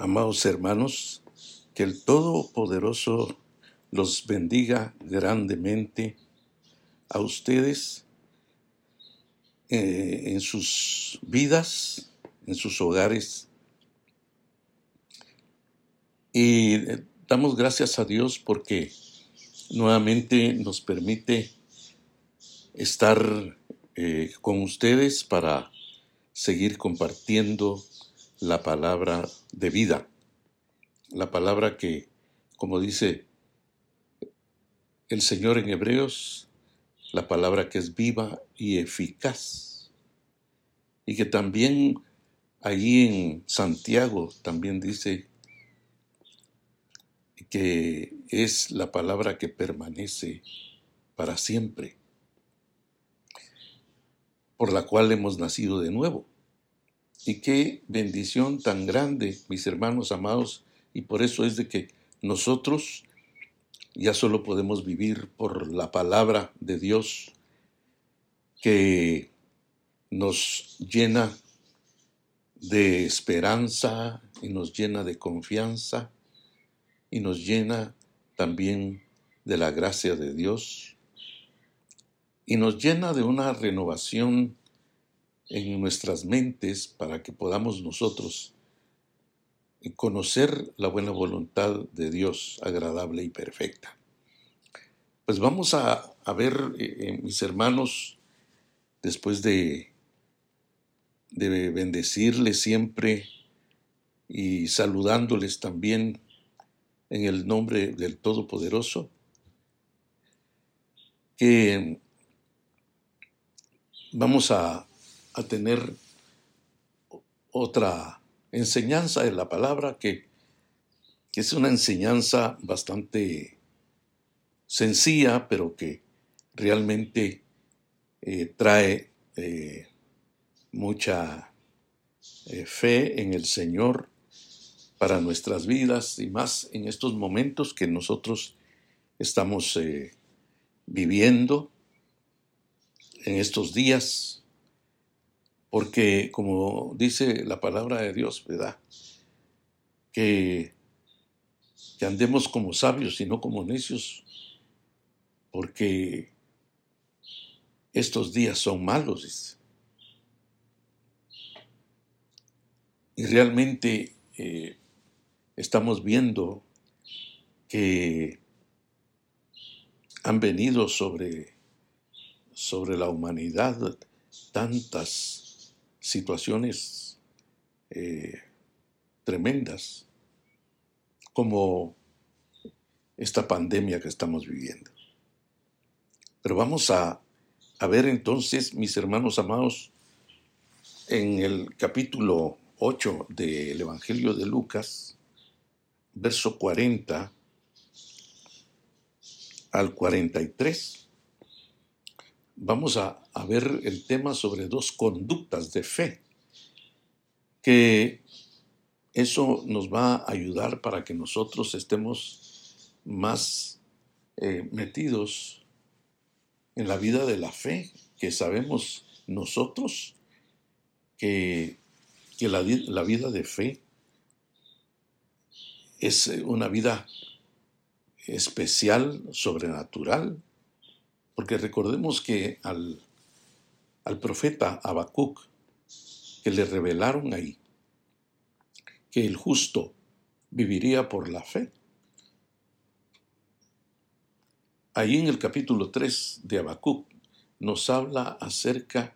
Amados hermanos, que el Todopoderoso los bendiga grandemente a ustedes eh, en sus vidas, en sus hogares. Y eh, damos gracias a Dios porque nuevamente nos permite estar eh, con ustedes para seguir compartiendo la palabra de vida, la palabra que, como dice el Señor en Hebreos, la palabra que es viva y eficaz, y que también allí en Santiago también dice que es la palabra que permanece para siempre, por la cual hemos nacido de nuevo. Y qué bendición tan grande, mis hermanos amados, y por eso es de que nosotros ya solo podemos vivir por la palabra de Dios que nos llena de esperanza y nos llena de confianza y nos llena también de la gracia de Dios. Y nos llena de una renovación en nuestras mentes para que podamos nosotros conocer la buena voluntad de Dios agradable y perfecta. Pues vamos a, ver, eh, eh, mis hermanos, después de, de bendecirles siempre y saludándoles también en el nombre del Todopoderoso, que vamos a a tener otra enseñanza de la palabra que, es una enseñanza bastante sencilla, pero que realmente eh, trae eh, mucha eh, fe en el Señor para nuestras vidas y más en estos momentos que nosotros estamos viviendo en estos días porque como dice la palabra de Dios, ¿verdad? Que, andemos como sabios y no como necios, porque estos días son malos. Y realmente eh, estamos viendo que han venido sobre, sobre la humanidad tantas situaciones eh, tremendas como esta pandemia que estamos viviendo. Pero vamos a, a ver entonces, mis hermanos amados, en el capítulo 8 del Evangelio de Lucas, verso 40 al 43 vamos a, ver el tema sobre dos conductas de fe, que eso nos va a ayudar para que nosotros estemos más eh, metidos en la vida de la fe, que sabemos nosotros que, la, la vida de fe es una vida especial, sobrenatural, porque recordemos que al, al profeta Habacuc, que le revelaron ahí, que el justo viviría por la fe. Ahí en el capítulo 3 de Habacuc nos habla acerca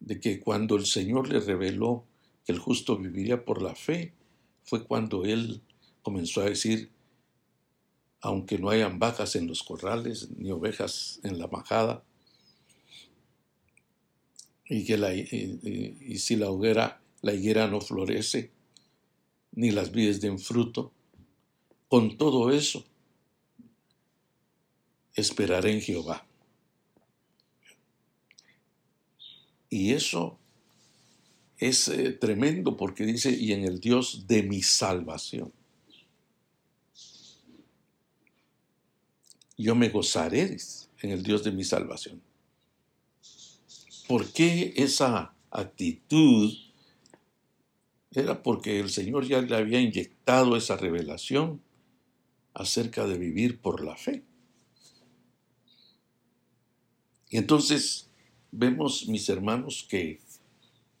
de que cuando el Señor le reveló que el justo viviría por la fe, fue cuando él comenzó a decir, aunque no hayan vacas en los corrales ni ovejas en la majada, y, que la, y, si la hoguera, la higuera no florece, ni las vides den fruto, con todo eso esperaré en Jehová. Y eso es eh, tremendo porque dice, y en el Dios de mi salvación. Yo me gozaré en el Dios de mi salvación. ¿Por qué esa actitud era porque el Señor ya le había inyectado esa revelación acerca de vivir por la fe. Y entonces vemos, mis hermanos, que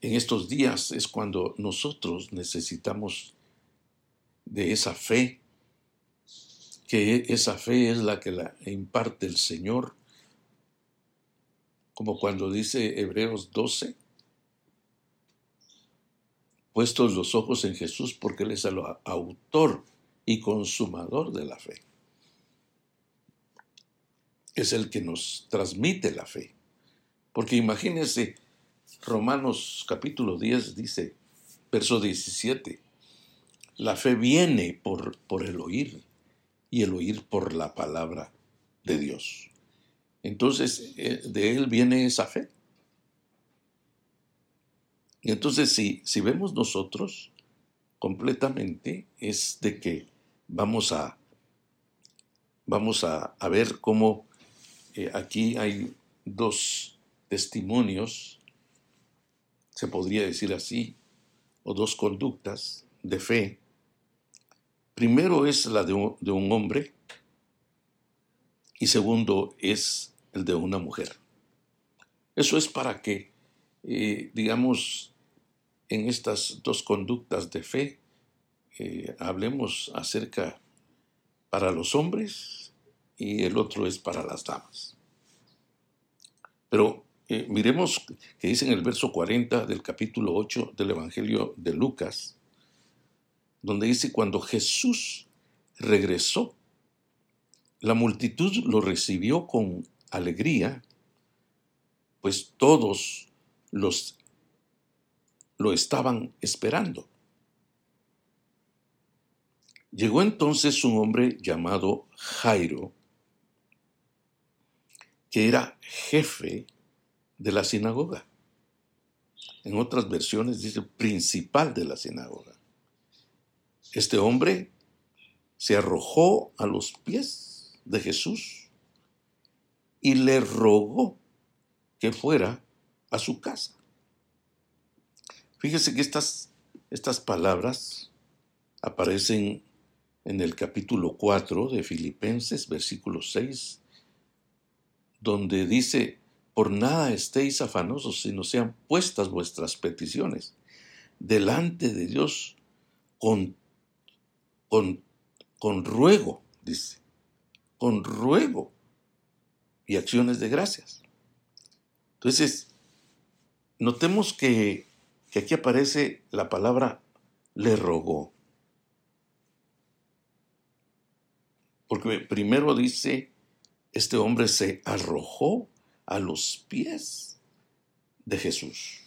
en estos días es cuando nosotros necesitamos de esa fe, que esa fe es la que la imparte el Señor, como cuando dice Hebreos 12, puestos los ojos en Jesús porque Él es el autor y consumador de la fe. Es el que nos transmite la fe. Porque imagínense, Romanos capítulo 10 dice, verso 17, la fe viene por, por el oír y el oír por la palabra de Dios. Entonces, eh, de Él viene esa fe. Y entonces, si, si vemos nosotros completamente, es de que vamos a, vamos a, ver cómo eh, aquí hay dos testimonios, se podría decir así, o dos conductas de fe. Primero es la de un, hombre y segundo es el de una mujer. Eso es para que, eh, digamos, en estas dos conductas de fe, eh, hablemos acerca para los hombres y el otro es para las damas. Pero eh, miremos que dice en el verso 40 del capítulo 8 del Evangelio de Lucas, donde dice, cuando Jesús regresó, la multitud lo recibió con alegría, pues todos los lo estaban esperando. Llegó entonces un hombre llamado Jairo, que era jefe de la sinagoga. En otras versiones dice principal de la sinagoga. Este hombre se arrojó a los pies de Jesús y le rogó que fuera a su casa. Fíjese que estas, estas palabras aparecen en el capítulo 4 de Filipenses, versículo 6, donde dice, por nada estéis afanosos, sino sean puestas vuestras peticiones delante de Dios con, con, con ruego, dice, con ruego y acciones de gracias. Entonces, notemos que que aquí aparece la palabra le rogó. Porque primero dice, este hombre se arrojó a los pies de Jesús.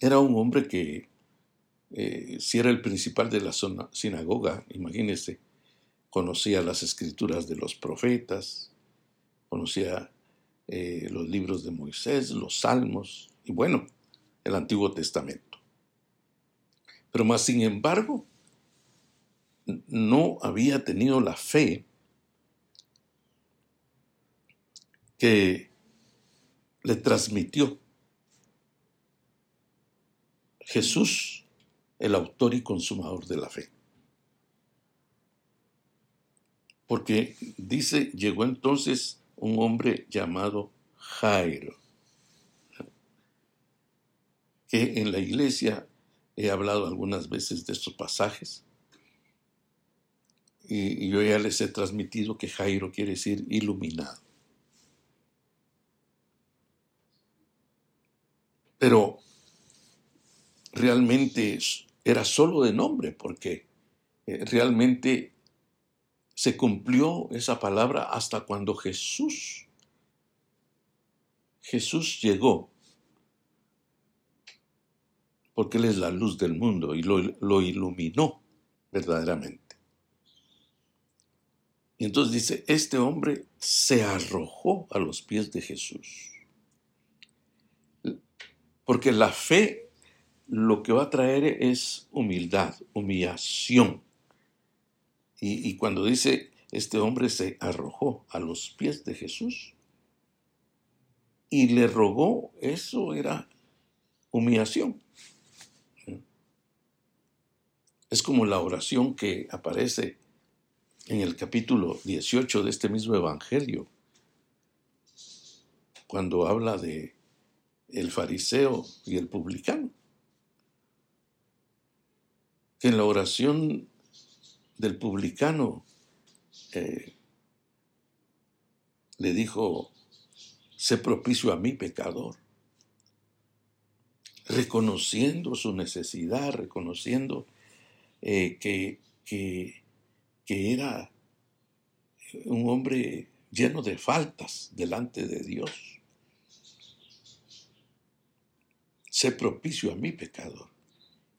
Era un hombre que, eh, si era el principal de la zona, sinagoga, imagínese, conocía las escrituras de los profetas, conocía eh, los libros de Moisés, los salmos, y bueno, el Antiguo Testamento. Pero más sin embargo, no había tenido la fe que le transmitió Jesús, el autor y consumador de la fe. Porque dice, llegó entonces un hombre llamado Jairo que en la iglesia he hablado algunas veces de estos pasajes y, yo ya les he transmitido que Jairo quiere decir iluminado. Pero realmente era solo de nombre porque eh, realmente se cumplió esa palabra hasta cuando Jesús, Jesús llegó porque Él es la luz del mundo y lo, iluminó verdaderamente. Y entonces dice, este hombre se arrojó a los pies de Jesús. Porque la fe lo que va a traer es humildad, humillación. Y, cuando dice, este hombre se arrojó a los pies de Jesús y le rogó, eso era humillación. como la oración que aparece en el capítulo 18 de este mismo evangelio, cuando habla de el fariseo y el publicano. Que en la oración del publicano eh, le dijo, sé propicio a mi pecador, reconociendo su necesidad, reconociendo eh, que, que, que era un hombre lleno de faltas delante de Dios. Sé propicio a mi pecador.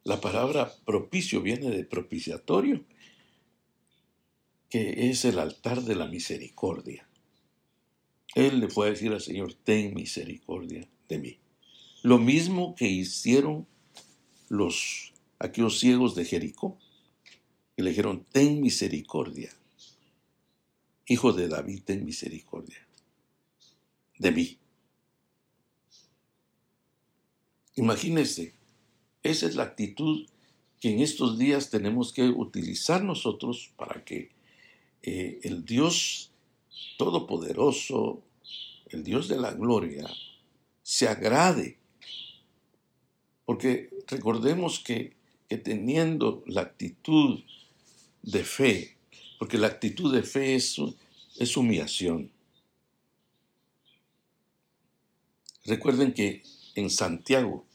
La palabra propicio viene de propiciatorio, que es el altar de la misericordia. Él le fue a decir al Señor, ten misericordia de mí. Lo mismo que hicieron los aquellos ciegos de Jericó, y le dijeron, ten misericordia. Hijo de David, ten misericordia de mí. Imagínense, esa es la actitud que en estos días tenemos que utilizar nosotros para que eh, el Dios Todopoderoso, el Dios de la gloria, se agrade. Porque recordemos que, que teniendo la actitud de fe, porque la actitud de fe es, es humillación. Recuerden que en Santiago,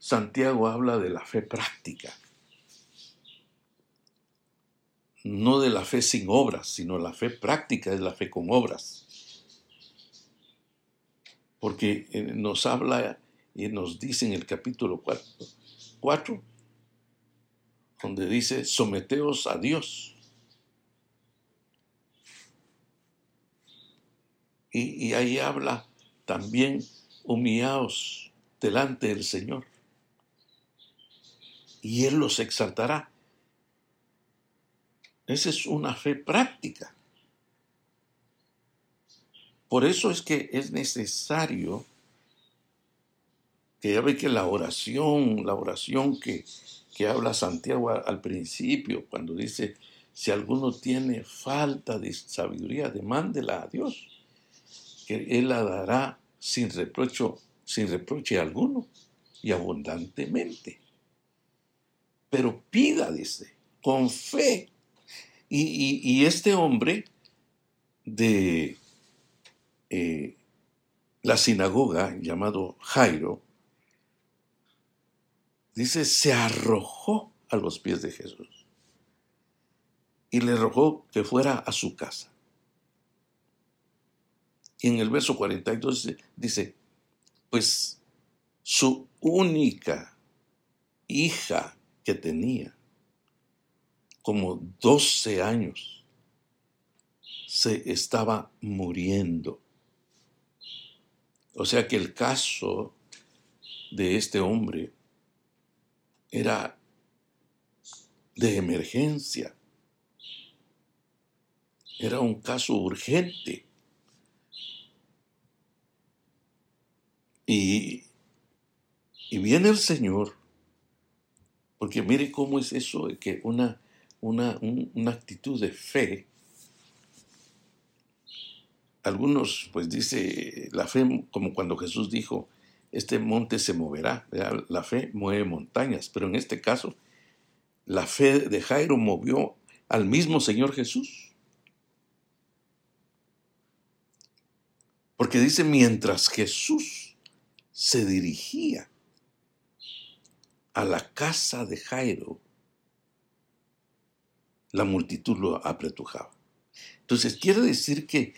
Santiago habla de la fe práctica, no de la fe sin obras, sino la fe práctica es la fe con obras. Porque eh, nos habla y nos dice en el capítulo 4, donde dice, someteos a Dios. Y, y ahí habla también, humillaos delante del Señor. Y Él los exaltará. Esa es una fe práctica. Por eso es que es necesario que ya ve que la oración, la oración que, que habla Santiago al principio, cuando dice, si alguno tiene falta de sabiduría, demándela a Dios, que Él la dará sin reproche, sin reproche alguno y abundantemente. Pero pida, dice, con fe. Y, este hombre de eh, la sinagoga, llamado Jairo, dice, se arrojó a los pies de Jesús y le rogó que fuera a su casa. Y en el verso 42 dice, pues su única hija que tenía, como 12 años, se estaba muriendo. O sea que el caso de este hombre era de emergencia. Era un caso urgente. Y, y viene el Señor, porque mire cómo es eso, que una, una, una actitud de fe, algunos pues dice la fe como cuando Jesús dijo, este monte se moverá. La fe mueve montañas, pero en este caso, la fe de Jairo movió al mismo Señor Jesús. Porque dice, mientras Jesús se dirigía a la casa de Jairo, la multitud lo apretujaba. Entonces, quiere decir que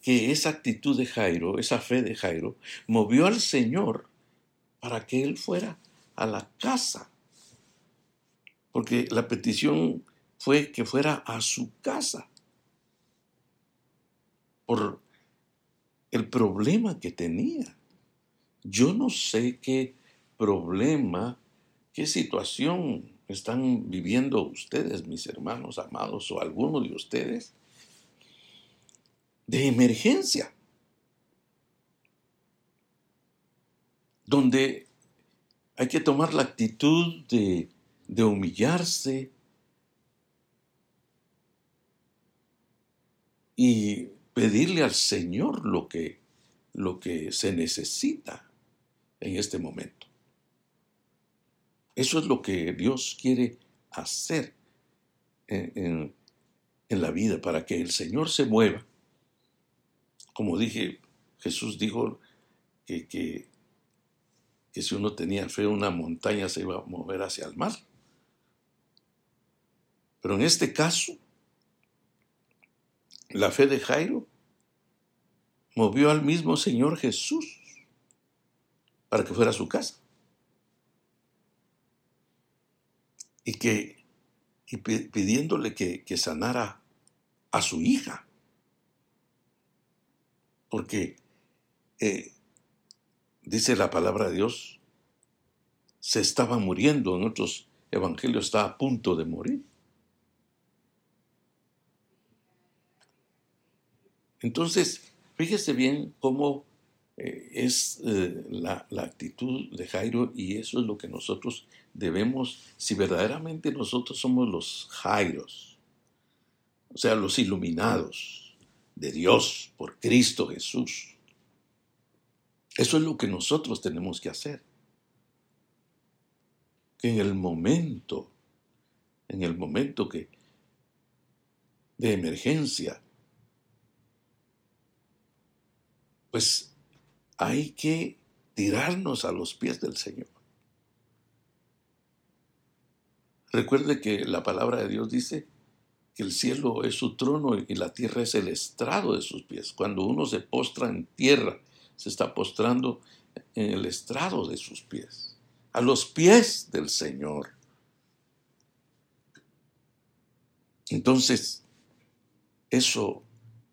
que esa actitud de Jairo, esa fe de Jairo, movió al Señor para que él fuera a la casa. Porque la petición fue que fuera a su casa. Por el problema que tenía. Yo no sé qué problema, qué situación están viviendo ustedes, mis hermanos amados, o alguno de ustedes, de emergencia, donde hay que tomar la actitud de, humillarse y pedirle al Señor lo que se necesita en este momento. Eso es lo que Dios quiere hacer en, la vida para que el Señor se mueva. Como dije, Jesús dijo que, que, si uno tenía fe, una montaña se iba a mover hacia el mar. Pero en este caso, la fe de Jairo movió al mismo Señor Jesús para que fuera a su casa. Y que y pidiéndole que, sanara a su hija. Porque eh, dice la palabra de Dios, se estaba muriendo, en otros evangelios está a punto de morir. Entonces, fíjese bien cómo eh, es eh, la, la, actitud de Jairo y eso es lo que nosotros debemos, si verdaderamente nosotros somos los Jairos, o sea, los iluminados de Dios por Cristo Jesús, eso es lo que nosotros tenemos que hacer. Que en el momento, en el momento que de emergencia, pues hay que tirarnos a los pies del Señor. Recuerde que la palabra de Dios dice que el cielo es su trono y la tierra es el estrado de sus pies. Cuando uno se postra en tierra, se está postrando en el estrado de sus pies, a los pies del Señor. Entonces, eso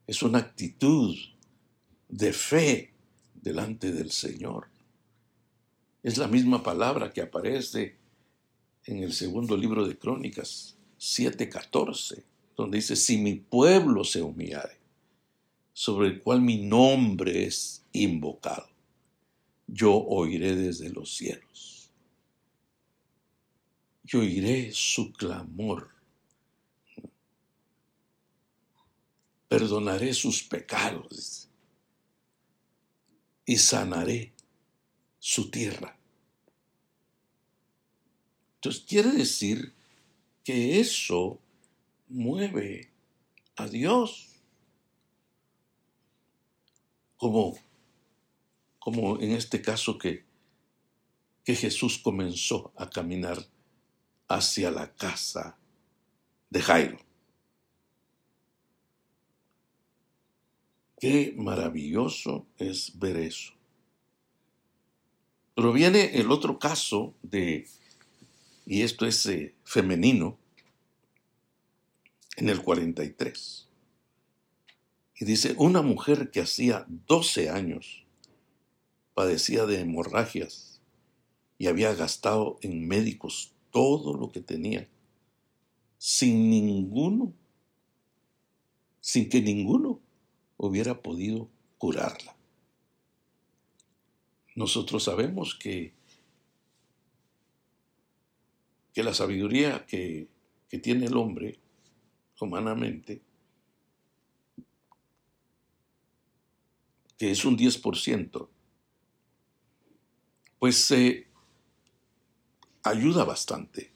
es una actitud de fe delante del Señor. Es la misma palabra que aparece en el segundo libro de Crónicas 7:14, donde dice, si mi pueblo se humillare, sobre el cual mi nombre es invocado, yo oiré desde los cielos. Yo oiré su clamor perdonaré sus pecados y sanaré su tierra. Entonces quiere decir que eso mueve a Dios. Como, como en este caso que, que Jesús comenzó a caminar hacia la casa de Jairo. Qué maravilloso es ver eso. Pero viene el otro caso de, y esto es eh, femenino, en el 43. Y dice, una mujer que hacía 12 años padecía de hemorragias y había gastado en médicos todo lo que tenía, sin ninguno, sin que ninguno hubiera podido curarla. Nosotros sabemos que, que la sabiduría que, que tiene el hombre humanamente, que es un 10%, pues se ayuda bastante.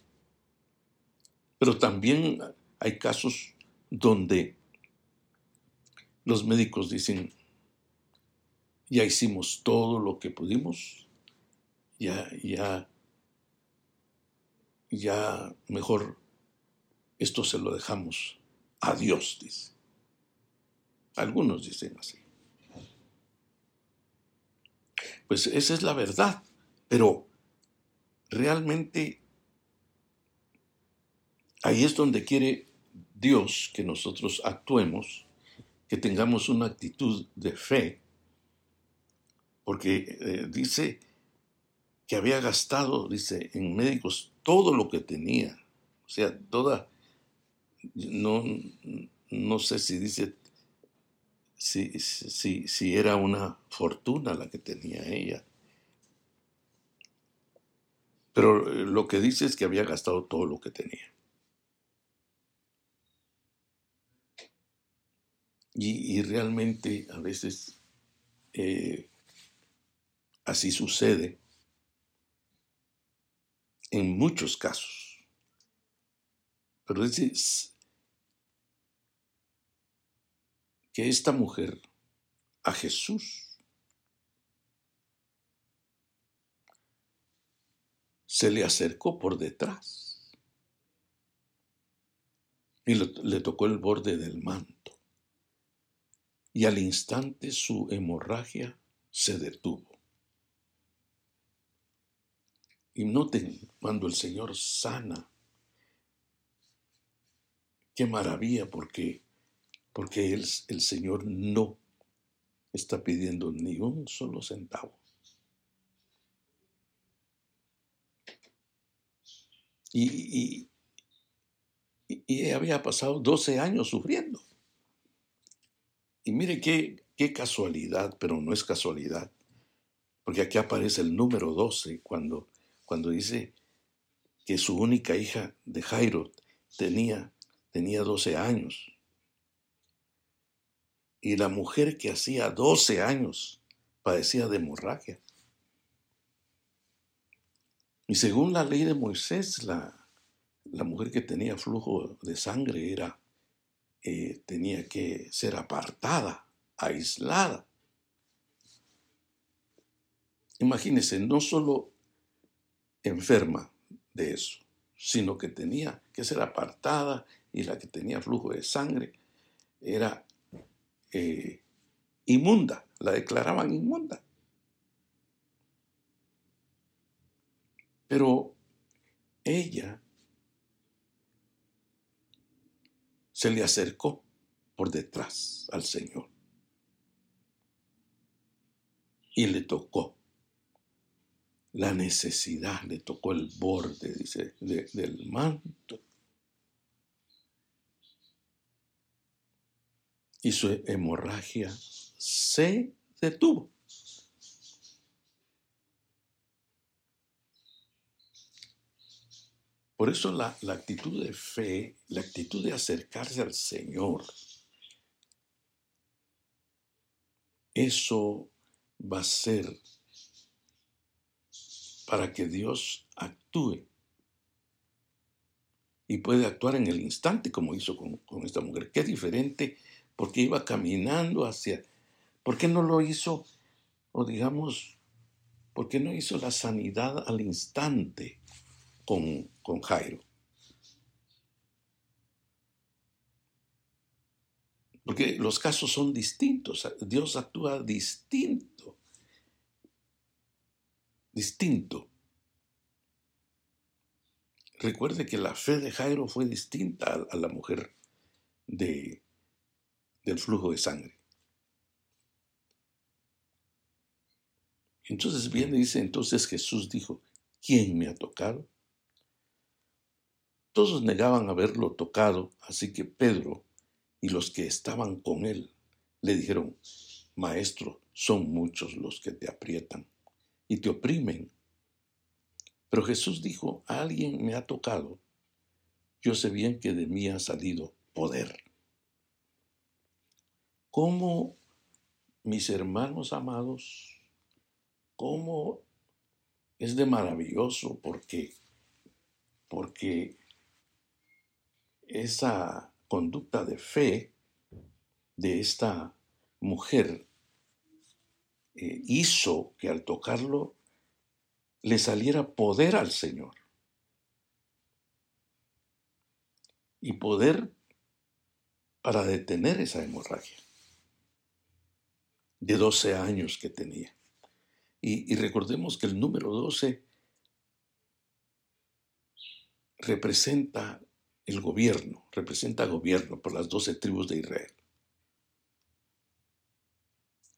Pero también hay casos donde los médicos dicen, ya hicimos todo lo que pudimos, ya, ya, ya mejor esto se lo dejamos a Dios, dice. Algunos dicen así. Pues esa es la verdad, pero realmente ahí es donde quiere Dios que nosotros actuemos que tengamos una actitud de fe, porque eh, dice que había gastado, dice, en médicos todo lo que tenía, o sea, toda, no, no sé si dice, si, si, si era una fortuna la que tenía ella. Pero eh, lo que dice es que había gastado todo lo que tenía. Y, realmente a veces eh, así sucede en muchos casos. Pero es que esta mujer a Jesús se le acercó por detrás y le, tocó el borde del manto y al instante su hemorragia se detuvo. Y noten cuando el Señor sana. Qué maravilla porque, porque el, el Señor no está pidiendo ni un solo centavo. Y, y, y, había pasado 12 años sufriendo. Y mire qué, qué casualidad, pero no es casualidad, porque aquí aparece el número 12 cuando, cuando dice que su única hija de Jairo tenía, tenía 12 años. Y la mujer que hacía 12 años padecía de hemorragia. Y según la ley de Moisés, la, la mujer que tenía flujo de sangre era eh, tenía que ser apartada, aislada. Imagínense, no solo enferma de eso, sino que tenía que ser apartada y la que tenía flujo de sangre era eh, inmunda, la declaraban inmunda. Pero ella se le acercó por detrás al Señor y le tocó la necesidad, le tocó el borde, dice, del manto. Y su hemorragia se detuvo. Por eso la, actitud de fe, la actitud de acercarse al Señor, eso va a ser para que Dios actúe. Y puede actuar en el instante como hizo con, con, esta mujer. Qué diferente, porque iba caminando hacia... ¿Por qué no lo hizo, o digamos, por qué no hizo la sanidad al instante? Con, Jairo. Porque los casos son distintos. Dios actúa distinto. Distinto. Recuerde que la fe de Jairo fue distinta a, la mujer de, del flujo de sangre. Entonces viene y dice, entonces Jesús dijo, ¿quién me ha tocado? Todos negaban haberlo tocado, así que Pedro y los que estaban con él le dijeron, Maestro, son muchos los que te aprietan y te oprimen. Pero Jesús dijo, alguien me ha tocado, yo sé bien que de mí ha salido poder. ¿Cómo, mis hermanos amados, cómo es de maravilloso porque, porque esa conducta de fe de esta mujer eh, hizo que al tocarlo le saliera poder al Señor. Y poder para detener esa hemorragia de 12 años que tenía. Y, y recordemos que el número 12 representa el gobierno, representa gobierno por las doce tribus de Israel.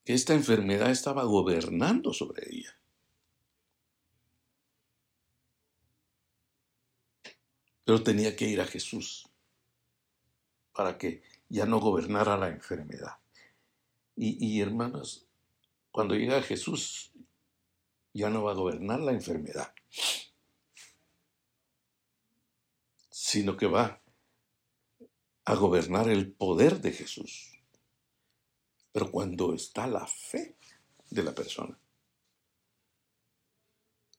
Esta enfermedad estaba gobernando sobre ella. Pero tenía que ir a Jesús para que ya no gobernara la enfermedad. Y, y hermanos, cuando llega Jesús, ya no va a gobernar la enfermedad. Sino que va a gobernar el poder de Jesús. Pero cuando está la fe de la persona.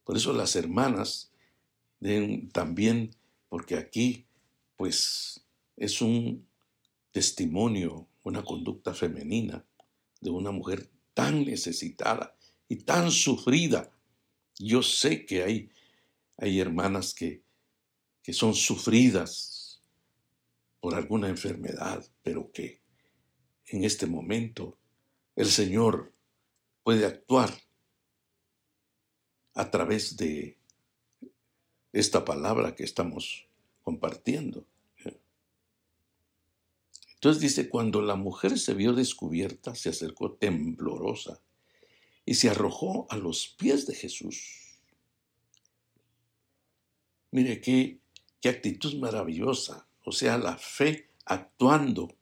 Por eso las hermanas den también, porque aquí pues es un testimonio, una conducta femenina de una mujer tan necesitada y tan sufrida. Yo sé que hay, hay hermanas que, que son sufridas por alguna enfermedad, pero que en este momento el Señor puede actuar a través de esta palabra que estamos compartiendo. Entonces dice, cuando la mujer se vio descubierta, se acercó temblorosa y se arrojó a los pies de Jesús. Mire qué, qué actitud maravillosa, o sea, la fe actuando,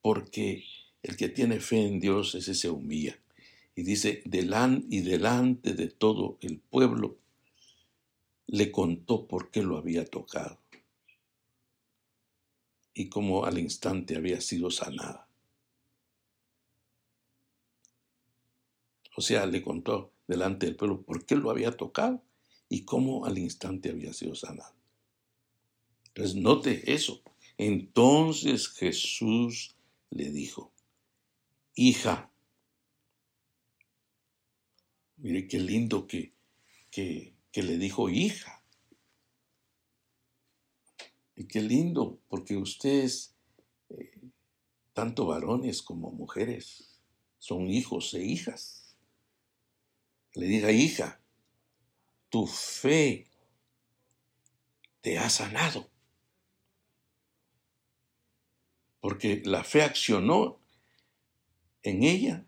porque el que tiene fe en Dios, ese se humilla. Y dice, delante y delante de todo el pueblo, le contó por qué lo había tocado y cómo al instante había sido sanada. O sea, le contó delante del pueblo por qué lo había tocado y cómo al instante había sido sanada. Entonces, note eso. Entonces Jesús le dijo, hija, mire qué lindo que, que, que le dijo hija. Y qué lindo, porque ustedes, eh, tanto varones como mujeres, son hijos e hijas. Le diga, hija, tu fe te ha sanado. Porque la fe accionó en ella,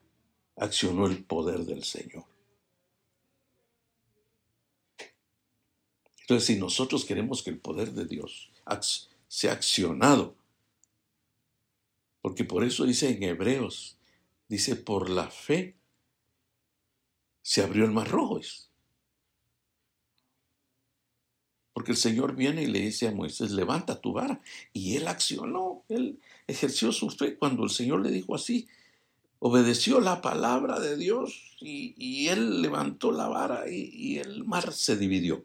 accionó el poder del Señor. Entonces, si nosotros queremos que el poder de Dios se ha accionado. Porque por eso dice en Hebreos, dice, por la fe se abrió el mar rojo. Porque el Señor viene y le dice a Moisés, levanta tu vara. Y él accionó, él ejerció su fe cuando el Señor le dijo así. Obedeció la palabra de Dios y, él levantó la vara y el mar se dividió.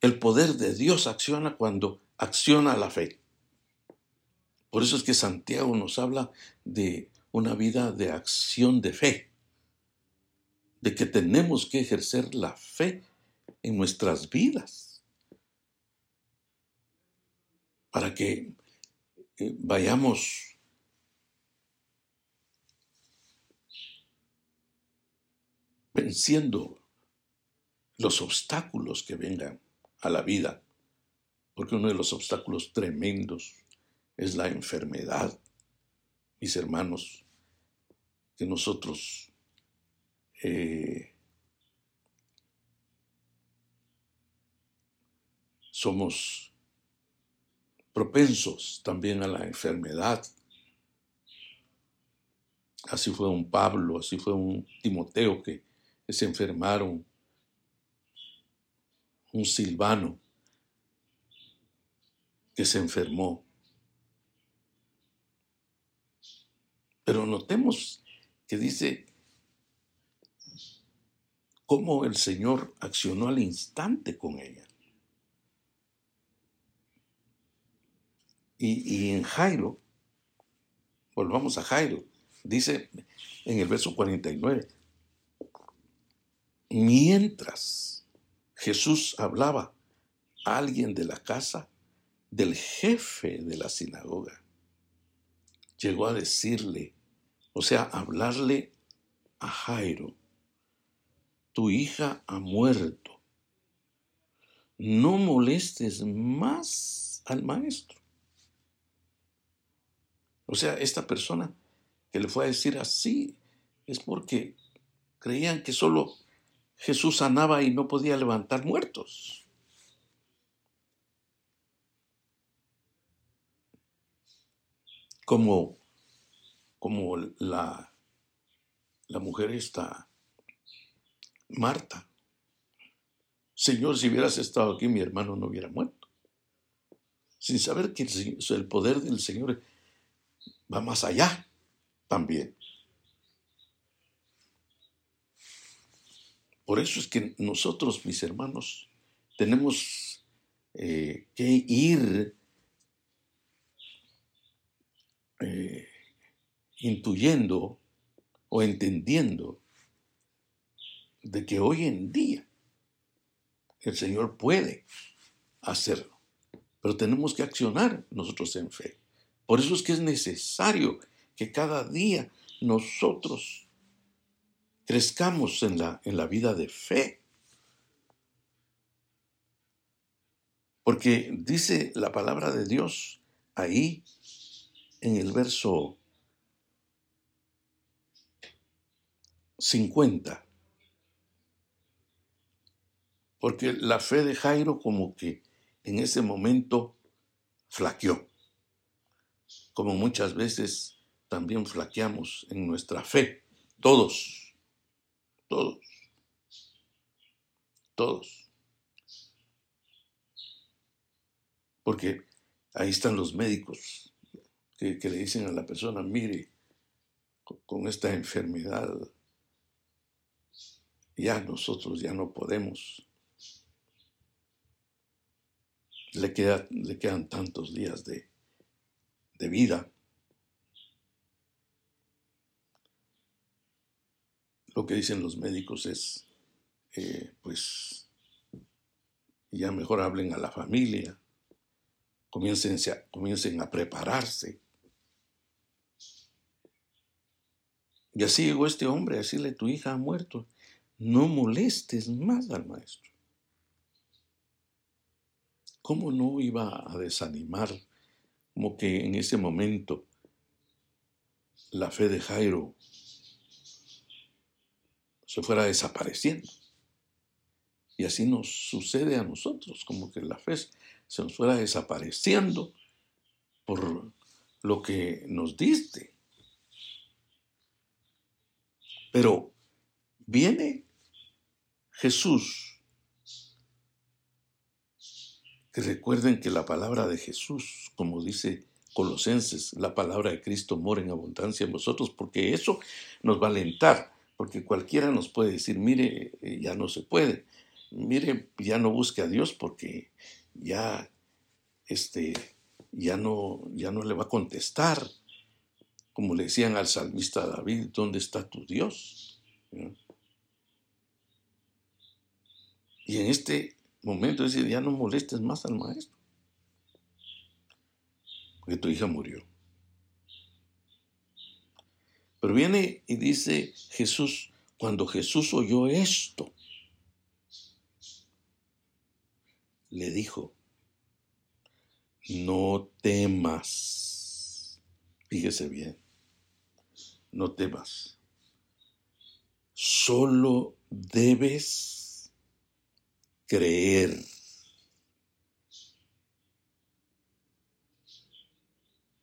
El poder de Dios acciona cuando acciona la fe. Por eso es que Santiago nos habla de una vida de acción de fe, de que tenemos que ejercer la fe en nuestras vidas para que eh, vayamos venciendo los obstáculos que vengan a la vida, porque uno de los obstáculos tremendos es la enfermedad. Mis hermanos, que nosotros eh, somos propensos también a la enfermedad. Así fue un Pablo, así fue un Timoteo que se enfermaron un silvano que se enfermó. Pero notemos que dice cómo el Señor accionó al instante con ella. Y, en Jairo, volvamos a Jairo, dice en el verso 49, mientras Jesús hablaba alguien de la casa del jefe de la sinagoga. Llegó a decirle, o sea, hablarle a Jairo, tu hija ha muerto. No molestes más al maestro. O sea, esta persona que le fue a decir así es porque creían que solo Jesús sanaba y no podía levantar muertos. Como, como la, la mujer está, Marta, Señor, si hubieras estado aquí, mi hermano no hubiera muerto. Sin saber que el poder del Señor va más allá también. Por eso es que nosotros, mis hermanos, tenemos eh, que ir eh, intuyendo o entendiendo de que hoy en día el Señor puede hacerlo, pero tenemos que accionar nosotros en fe. Por eso es que es necesario que cada día nosotros crezcamos en la, en la vida de fe. Porque dice la palabra de Dios ahí en el verso 50. Porque la fe de Jairo como que en ese momento flaqueó. Como muchas veces también flaqueamos en nuestra fe. Todos, todos, todos. Porque ahí están los médicos que, le dicen a la persona, mire, con esta enfermedad ya nosotros ya no podemos. Le, queda, le quedan tantos días de, de vida. Lo que dicen los médicos es, eh, pues, ya mejor hablen a la familia, comiencen comiencen a prepararse. Y así llegó este hombre a decirle, tu hija ha muerto no molestes más al maestro. ¿Cómo no iba a desanimar? Como que en ese momento la fe de Jairo se fuera desapareciendo. Y así nos sucede a nosotros, como que la fe se nos fuera desapareciendo por lo que nos diste. Pero viene Jesús, que recuerden que la palabra de Jesús, como dice Colosenses, la palabra de Cristo mora en abundancia en vosotros, porque eso nos va a alentar, porque cualquiera nos puede decir, mire, eh, ya no se puede, mire, ya no busque a Dios porque ya, este, ya no, ya no le va a contestar, como le decían al salmista David, ¿dónde está tu Dios? Y en este momento dice, ya no molestes más al maestro. Porque tu hija murió. Pero viene y dice Jesús, cuando Jesús oyó esto, le dijo, no temas. Fíjese bien, no temas. Solo debes creer.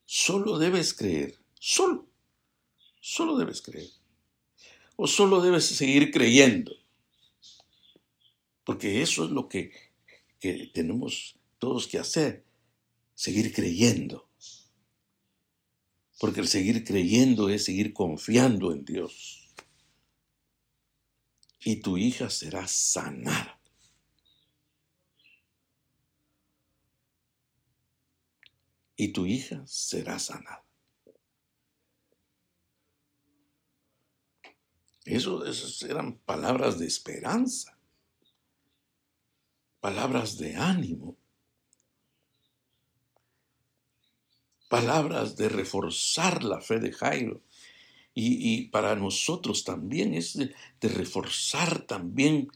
Solo debes creer, solo, solo debes creer. O solo debes seguir creyendo. Porque eso es lo que, que tenemos todos que hacer, seguir creyendo. Porque el seguir creyendo es seguir confiando en Dios. Y tu hija será sanada. Y tu hija será sanada. Eso, esas eran palabras de esperanza, palabras de ánimo, palabras de reforzar la fe de Jairo. Y, para nosotros también es de, de reforzar también,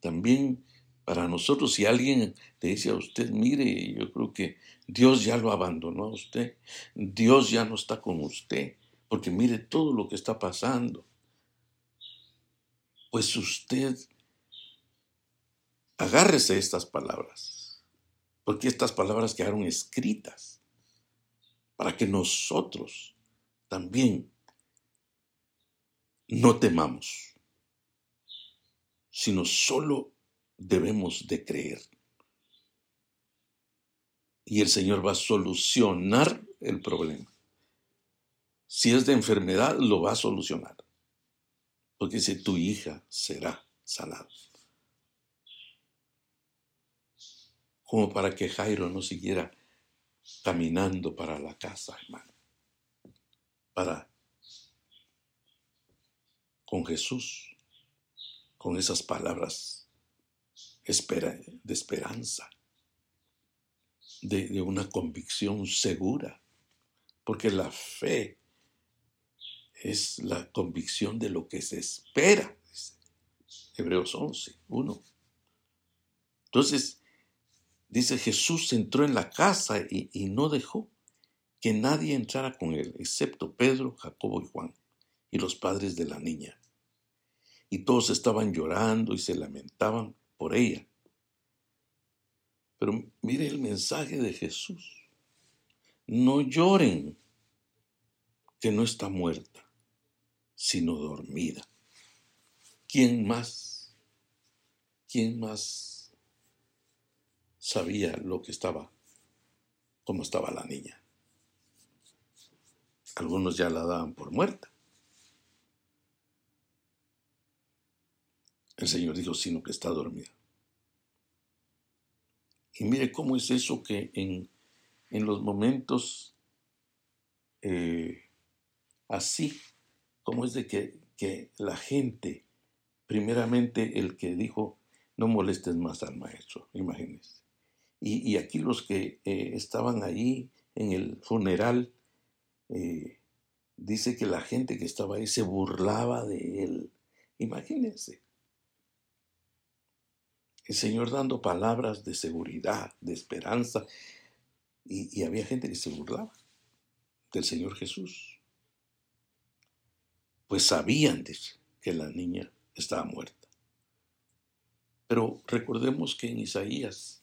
también para nosotros, si alguien te dice a usted, mire, yo creo que Dios ya lo abandonó a usted, Dios ya no está con usted, porque mire todo lo que está pasando. Pues usted agárrese estas palabras, porque estas palabras quedaron escritas para que nosotros también no temamos, sino solo debemos de creer. Y el Señor va a solucionar el problema. Si es de enfermedad, lo va a solucionar. Porque dice, tu hija será sanada. Como para que Jairo no siguiera caminando para la casa, hermano. Para con Jesús, con esas palabras de esperanza, de, de una convicción segura, porque la fe es la convicción de lo que se espera. Hebreos 11, 1. Entonces, dice Jesús entró en la casa y, y, no dejó que nadie entrara con él, excepto Pedro, Jacobo y Juan, y los padres de la niña. Y todos estaban llorando y se lamentaban por ella. Pero mire el mensaje de Jesús. No lloren, que no está muerta sino dormida. ¿Quién más? ¿Quién más sabía lo que estaba, cómo estaba la niña? Algunos ya la daban por muerta. El Señor dijo, sino que está dormida. Y mire cómo es eso que en, en los momentos eh, así cómo es de que, la gente, primeramente el que dijo, no molestes más al maestro, imagínense. Y, aquí los que eh, estaban allí en el funeral, eh, dice que la gente que estaba ahí se burlaba de él. Imagínense. El Señor dando palabras de seguridad, de esperanza, y, había gente que se burlaba del Señor Jesús pues sabían que la niña estaba muerta. Pero recordemos que en Isaías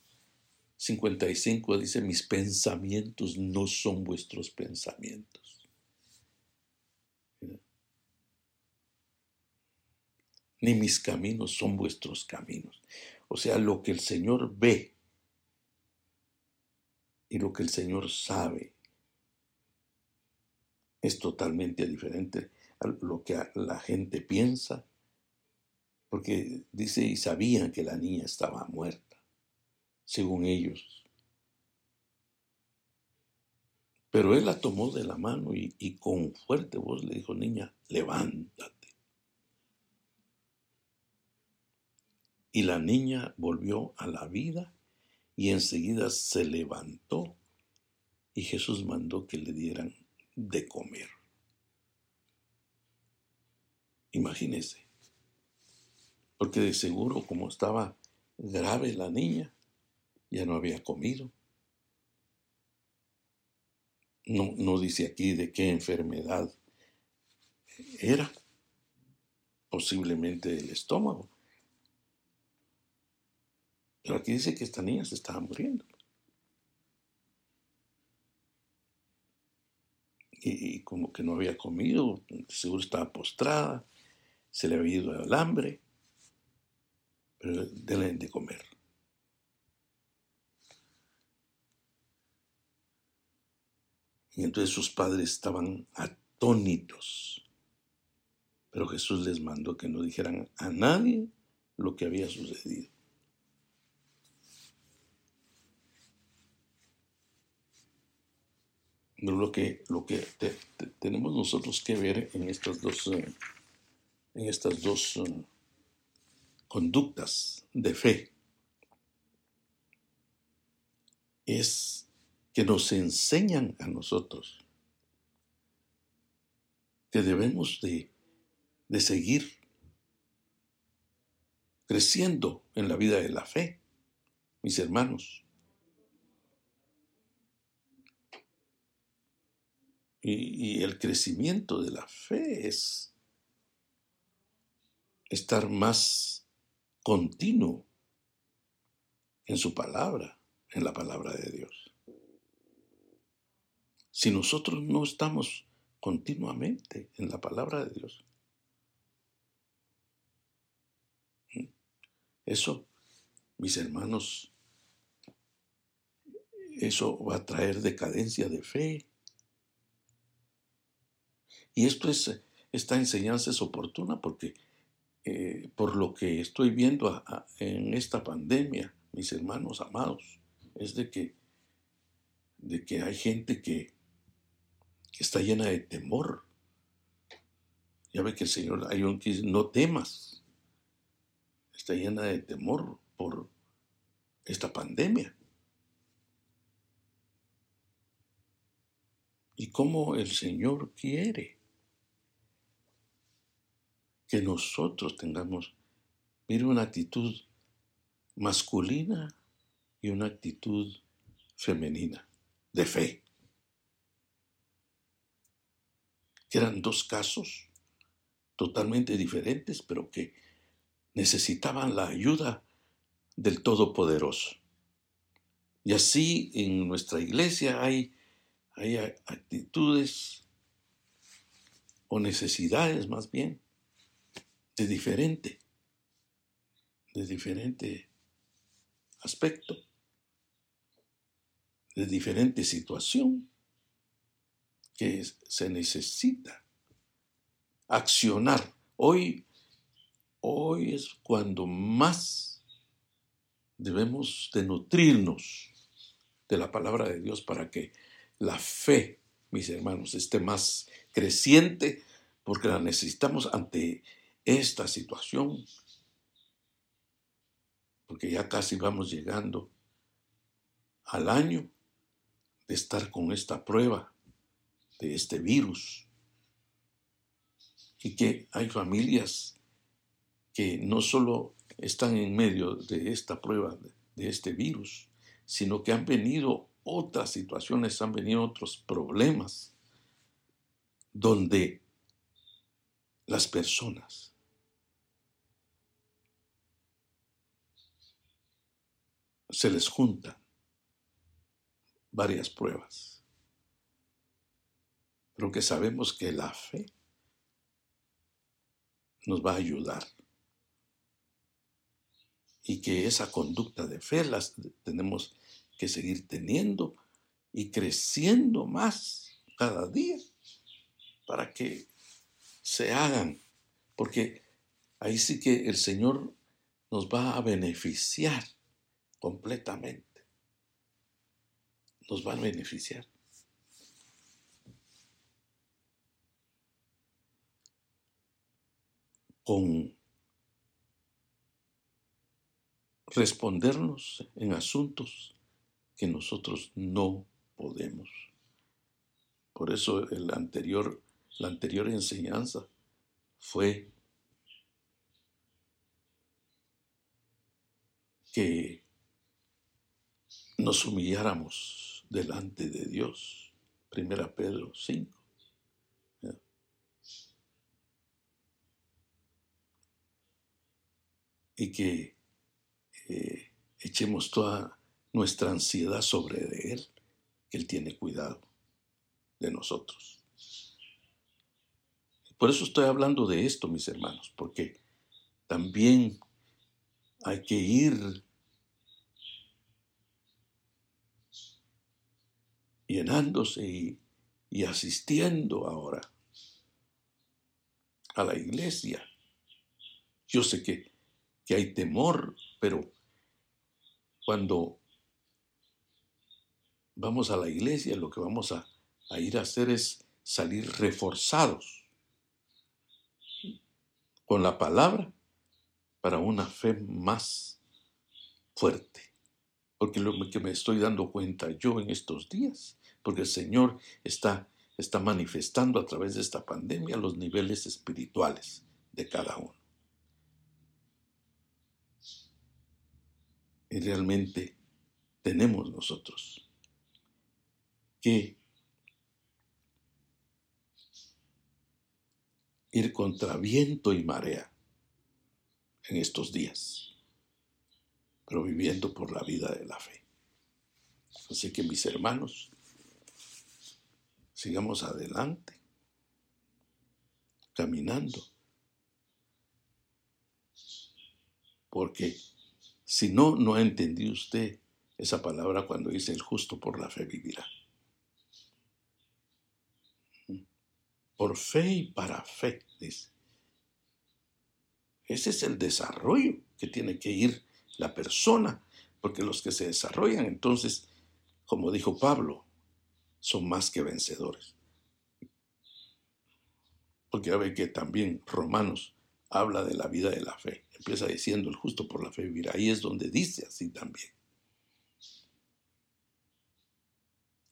55 dice, mis pensamientos no son vuestros pensamientos. Ni mis caminos son vuestros caminos. O sea, lo que el Señor ve y lo que el Señor sabe es totalmente diferente lo que la gente piensa, porque dice, y sabían que la niña estaba muerta, según ellos. Pero él la tomó de la mano y, y con fuerte voz le dijo, niña, levántate. Y la niña volvió a la vida y enseguida se levantó y Jesús mandó que le dieran de comer. Imagínese. Porque de seguro, como estaba grave la niña, ya no había comido. No, no dice aquí de qué enfermedad era. Posiblemente el estómago. Pero aquí dice que esta niña se estaba muriendo. Y, como que no había comido, seguro estaba postrada se le había ido el hambre, pero denle de comer. Y entonces sus padres estaban atónitos. Pero Jesús les mandó que no dijeran a nadie lo que había sucedido. Lo que, lo que tenemos nosotros que ver en estas dos eh, en estas dos uh, conductas de fe es que nos enseñan a nosotros que debemos de, de seguir creciendo en la vida de la fe, mis hermanos. Y, el crecimiento de la fe es estar más continuo en su palabra, en la palabra de Dios. Si nosotros no estamos continuamente en la palabra de Dios, eso, mis hermanos, eso va a traer decadencia de fe, y esto es, esta enseñanza es oportuna porque eh, por lo que estoy viendo en esta pandemia, mis hermanos amados, es de que, de que hay gente que, que está llena de temor. Ya ve que el Señor hay un que dice, no temas. Está llena de temor por esta pandemia. Y cómo el Señor quiere nosotros tengamos, mire, una actitud masculina y una actitud femenina de fe. Que eran dos casos totalmente diferentes, pero que necesitaban la ayuda del Todopoderoso. Y así en nuestra iglesia hay, hay actitudes o necesidades más bien de diferente, de diferente aspecto, de diferente situación que se necesita accionar. Hoy, hoy es cuando más debemos de nutrirnos de la palabra de Dios para que la fe, mis hermanos, esté más creciente, porque la necesitamos ante esta situación, porque ya casi vamos llegando al año de estar con esta prueba de este virus. Y que hay familias que no solo están en medio de esta prueba de este virus, sino que han venido otras situaciones, han venido otros problemas donde las personas se les juntan varias pruebas, pero que sabemos que la fe nos va a ayudar. Y que esa conducta de fe las tenemos que seguir teniendo y creciendo más cada día para que se hagan, porque ahí sí que el Señor nos va a beneficiar completamente. Nos van a beneficiar. Con respondernos en asuntos que nosotros no podemos. Por eso el anterior, la anterior enseñanza fue que nos humilláramos delante de Dios. Primera Pedro 5. Y que eh, echemos toda nuestra ansiedad sobre Él, que Él tiene cuidado de nosotros. Por eso estoy hablando de esto, mis hermanos, porque también hay que ir llenándose y, asistiendo ahora a la iglesia. Yo sé que, hay temor, pero cuando vamos a la iglesia, lo que vamos a, a, ir a hacer es salir reforzados con la palabra para una fe más fuerte. Porque lo que me estoy dando cuenta yo en estos días porque el Señor está, está manifestando a través de esta pandemia los niveles espirituales de cada uno. Y realmente tenemos nosotros que ir contra viento y marea en estos días, pero viviendo por la vida de la fe. Así que mis hermanos, sigamos adelante, caminando, porque Si no, no ha entendido usted esa palabra cuando dice el justo por la fe vivirá. Por fe y para fe, dice. Ese es el desarrollo que tiene que ir la persona, porque los que se desarrollan entonces, como dijo Pablo, son más que vencedores. Porque ya ve que también Romanos habla de la vida de la fe. Empieza diciendo el justo por la fe vivirá. Ahí es donde dice así también.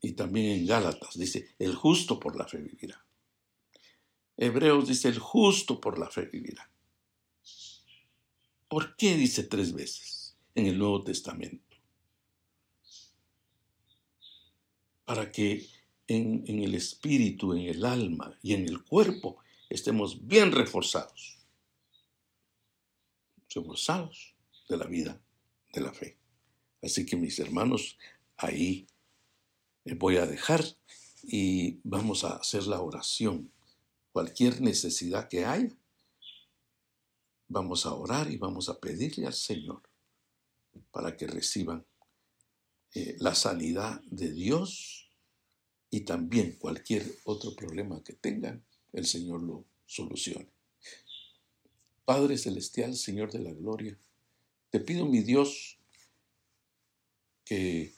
Y también en Gálatas dice, el justo por la fe vivirá. Hebreos dice, el justo por la fe vivirá. ¿Por qué dice tres veces en el Nuevo Testamento? Para que en, el espíritu, en el alma y en el cuerpo estemos bien reforzados. Reforzados de la vida, de la fe. Así que mis hermanos, ahí voy a dejar y vamos a hacer la oración. Cualquier necesidad que haya, vamos a orar y vamos a pedirle al Señor para que reciban eh, la sanidad de Dios y también cualquier otro problema que tengan, el Señor lo solucione. Padre Celestial, Señor de la Gloria, te pido, mi Dios, que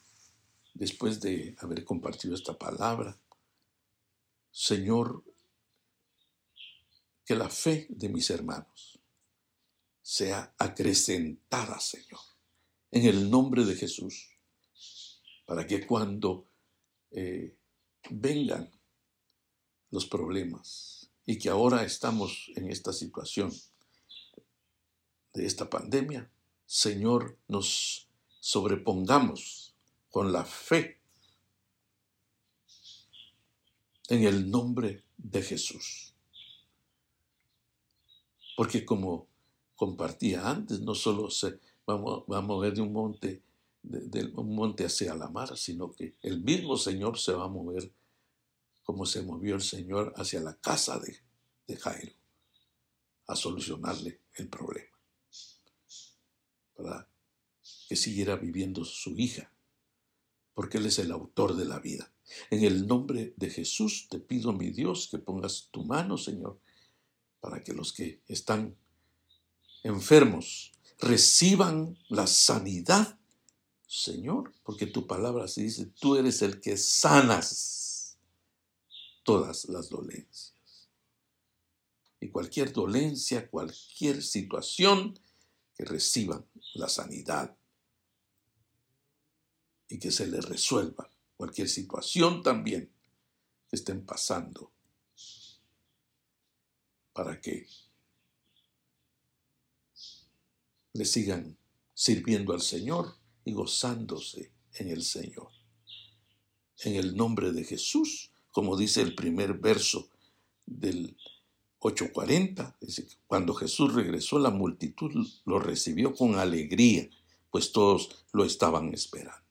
después de haber compartido esta palabra, Señor, que la fe de mis hermanos sea acrecentada, Señor, en el nombre de Jesús, para que cuando eh, vengan los problemas y que ahora estamos en esta situación de esta pandemia, Señor, nos sobrepongamos con la fe en el nombre de Jesús. Porque como compartía antes, no solo se vamos, a mover de un monte, de, un monte hacia la mar, sino que el mismo Señor se va a mover como se movió el Señor hacia la casa de, de Jairo, a solucionarle el problema, para que siguiera viviendo su hija porque Él es el autor de la vida. En el nombre de Jesús te pido, mi Dios, que pongas tu mano, Señor, para que los que están enfermos reciban la sanidad, Señor, porque tu palabra se dice, tú eres el que sanas todas las dolencias. Y cualquier dolencia, cualquier situación, que reciban la sanidad y que se les resuelva cualquier situación también que estén pasando para que le sigan sirviendo al Señor y gozándose en el Señor. En el nombre de Jesús, como dice el primer verso del 840, dice, cuando Jesús regresó la multitud lo recibió con alegría, pues todos lo estaban esperando.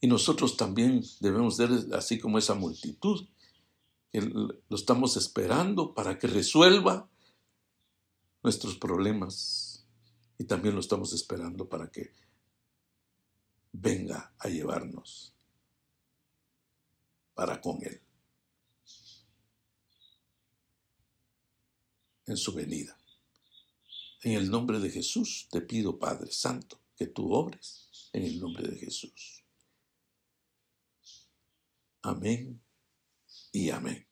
Y nosotros también debemos ser así como esa multitud, que lo estamos esperando para que resuelva nuestros problemas. Y también lo estamos esperando para que venga a llevarnos para con Él. En su venida. En el nombre de Jesús te pido, Padre Santo, que tú obres en el nombre de Jesús. Amén y amén.